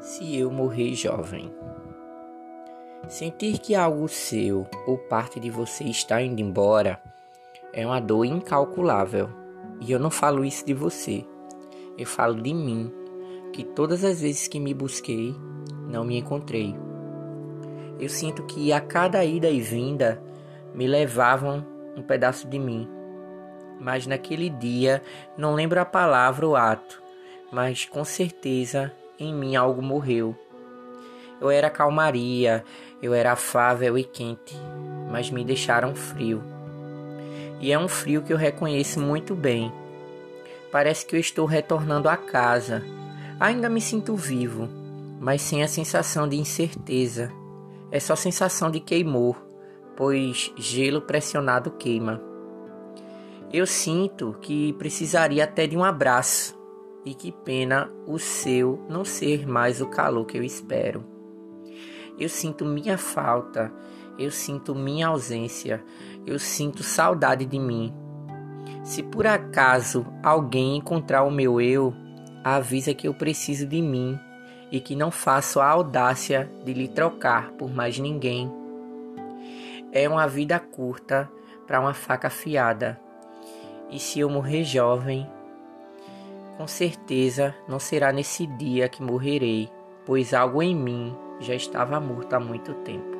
Se eu morrer jovem. Sentir que algo seu ou parte de você está indo embora é uma dor incalculável. E eu não falo isso de você. Eu falo de mim, que todas as vezes que me busquei, não me encontrei. Eu sinto que a cada ida e vinda me levavam um pedaço de mim. Mas naquele dia, não lembro a palavra ou ato, mas com certeza em mim algo morreu. Eu era calmaria, eu era afável e quente, mas me deixaram frio. E é um frio que eu reconheço muito bem. Parece que eu estou retornando a casa. Ainda me sinto vivo, mas sem a sensação de incerteza. É só sensação de queimor, pois gelo pressionado queima. Eu sinto que precisaria até de um abraço e que pena o seu não ser mais o calor que eu espero. Eu sinto minha falta, eu sinto minha ausência, eu sinto saudade de mim. Se por acaso alguém encontrar o meu eu, avisa que eu preciso de mim e que não faço a audácia de lhe trocar por mais ninguém. É uma vida curta para uma faca afiada. E se eu morrer jovem, com certeza não será nesse dia que morrerei, pois algo em mim já estava morto há muito tempo.